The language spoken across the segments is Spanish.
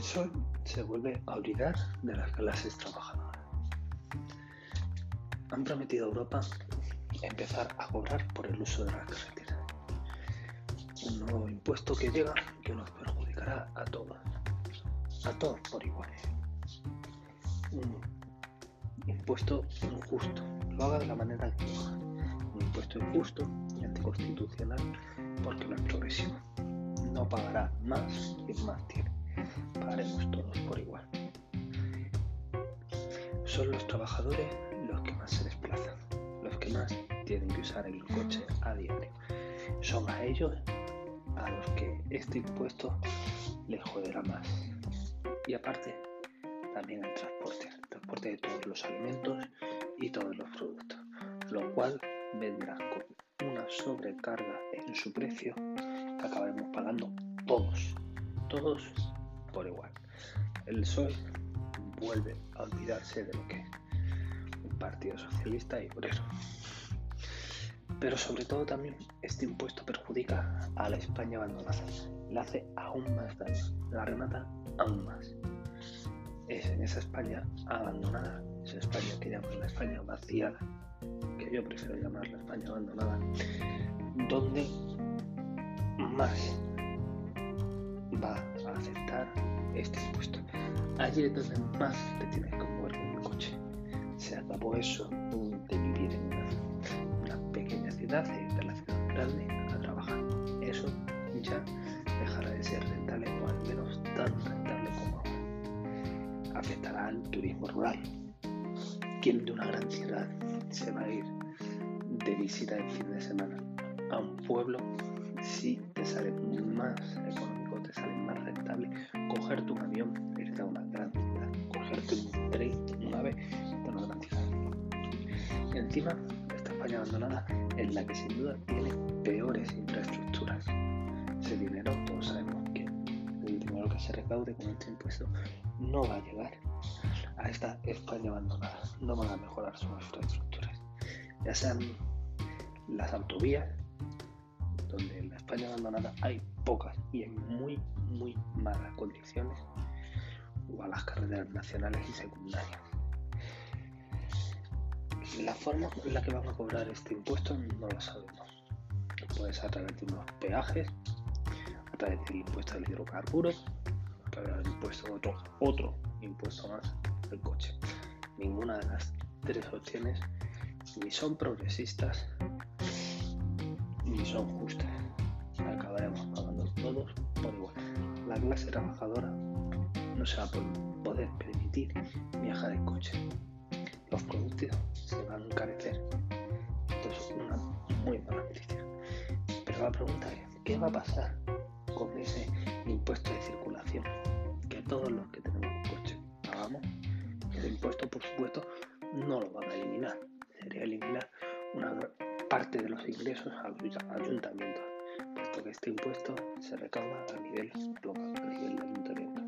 El sol se vuelve a olvidar de las clases trabajadoras. Han prometido a Europa empezar a cobrar por el uso de las carreteras. Un nuevo impuesto que llega que nos perjudicará a todos, a todos por igual. Un impuesto injusto, lo haga de la manera que lo haga. Un impuesto injusto y anticonstitucional porque no es progresivo. No pagará más quien más tiene. Son los trabajadores los que más se desplazan, los que más tienen que usar el coche a diario. Son a ellos a los que este impuesto les joderá más. Y aparte, también el transporte, el transporte de todos los alimentos y todos los productos, lo cual vendrá con una sobrecarga en su precio que acabaremos pagando todos, todos por igual. El PSOE vuelve a olvidarse de lo que es un partido socialista y obrero. Pero sobre todo también este impuesto perjudica a la España abandonada. La hace aún más daño, la remata aún más. Es en esa España abandonada, esa España que llamamos la España vaciada, que yo prefiero llamar la España abandonada, donde más va a aceptar este impuesto. Allí es donde más te tienes que mover con el coche. Se acabó eso de vivir en una, pequeña ciudad de la ciudad grande a trabajar. Eso ya dejará de ser rentable o al menos tan rentable como ahora. Afectará al turismo rural. ¿Quién de una gran ciudad se va a ir de visita el fin de semana a un pueblo si te sale más económico, te sale más rentable cogerte un avión, irte a una gran ciudad, cogerte un tren, una vez de una gran ciudad. Y encima, esta España abandonada en la que sin duda tiene peores infraestructuras. Ese dinero, todos sabemos que el dinero que se recaude con este impuesto no va a llegar a esta España abandonada, no van a mejorar sus infraestructuras, ya sean las autovías, donde en la España abandonada hay pocas y en muy, muy malas condiciones, o a las carreteras nacionales y secundarias. La forma en la que van a cobrar este impuesto no lo sabemos. Puede ser a través de unos peajes, a través del impuesto del hidrocarburo, a través del impuesto de otro, otro impuesto más del coche. Ninguna de las tres opciones ni son progresistas ni son justas. Todos por igual. La clase trabajadora no se va a poder permitir viajar en coche. Los productos se van a encarecer. Esto es una muy mala noticia. Pero la pregunta es, ¿qué va a pasar con ese impuesto de circulación que todos los que tenemos un coche pagamos? El impuesto, por supuesto, no lo van a eliminar. Sería eliminar una parte de los ingresos a los que este impuesto se recauda a nivel local, a nivel de ayuntamiento.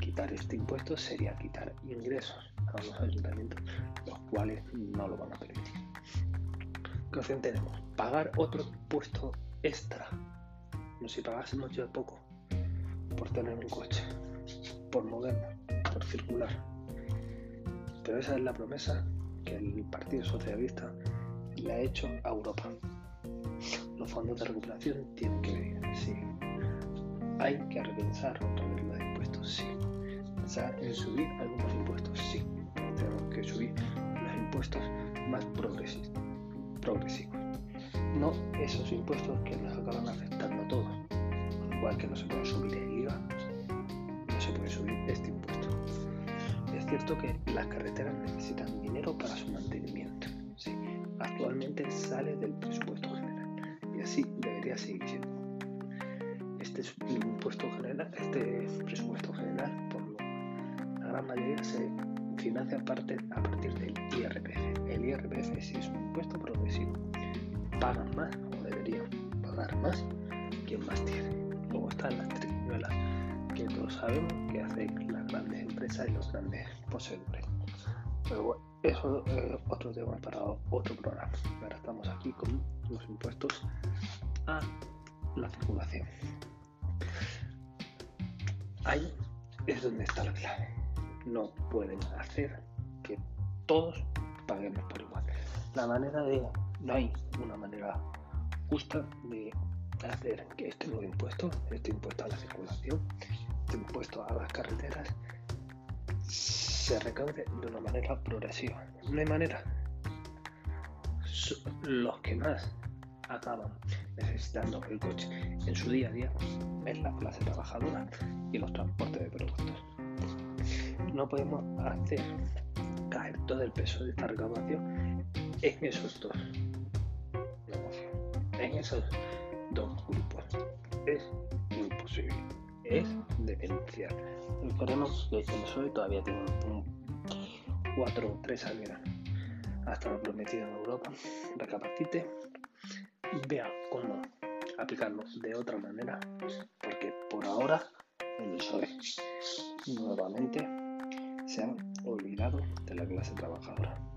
Quitar este impuesto sería quitar ingresos a los ayuntamientos, los cuales no lo van a permitir. ¿Qué opción tenemos? Pagar otro impuesto extra, como si pagásemos yo poco por tener un coche, por movernos, por circular. Pero esa es la promesa que el Partido Socialista le ha hecho a Europa. Los fondos de recuperación tienen que venir, sí. Hay que repensar otra vez los impuestos, sí. Pensar en subir algunos impuestos, sí. Tenemos que subir los impuestos más progresivos. No esos impuestos que nos acaban afectando a todos. Igual que no se puede subir el IVA, no se puede subir este impuesto. Es cierto que las carreteras necesitan dinero para su mantenimiento. Sí, actualmente sale del presupuesto así debería seguir siendo. Este impuesto general, este presupuesto general, por lo, la gran mayoría se financia a partir del IRPF. El IRPF sí es un impuesto progresivo. Pagan más o deberían pagar más quien más tiene. Luego están las triquiñuelas que todos sabemos que hacen las grandes empresas y los grandes poseedores. Eso es otro tema para otro programa. Ahora estamos aquí con los impuestos a la circulación. Hay es donde está la clave. No pueden hacer que todos paguemos por igual. La manera de... No hay una manera justa de hacer que este nuevo impuesto, este impuesto a la circulación, este impuesto a las carreteras, se recaude de una manera progresiva. No hay manera. Los que más acaban necesitando el coche en su día a día es la clase trabajadora y los transportes de productos. No podemos hacer caer todo el peso de esta recaudación en esos dos en esos dos grupos. Es imposible, es demencial. Esperemos que el PSOE todavía tiene 4 o 3 años hasta lo prometido en Europa, recapacite y vea cómo aplicarlo de otra manera, porque por ahora el PSOE nuevamente se ha olvidado de la clase trabajadora.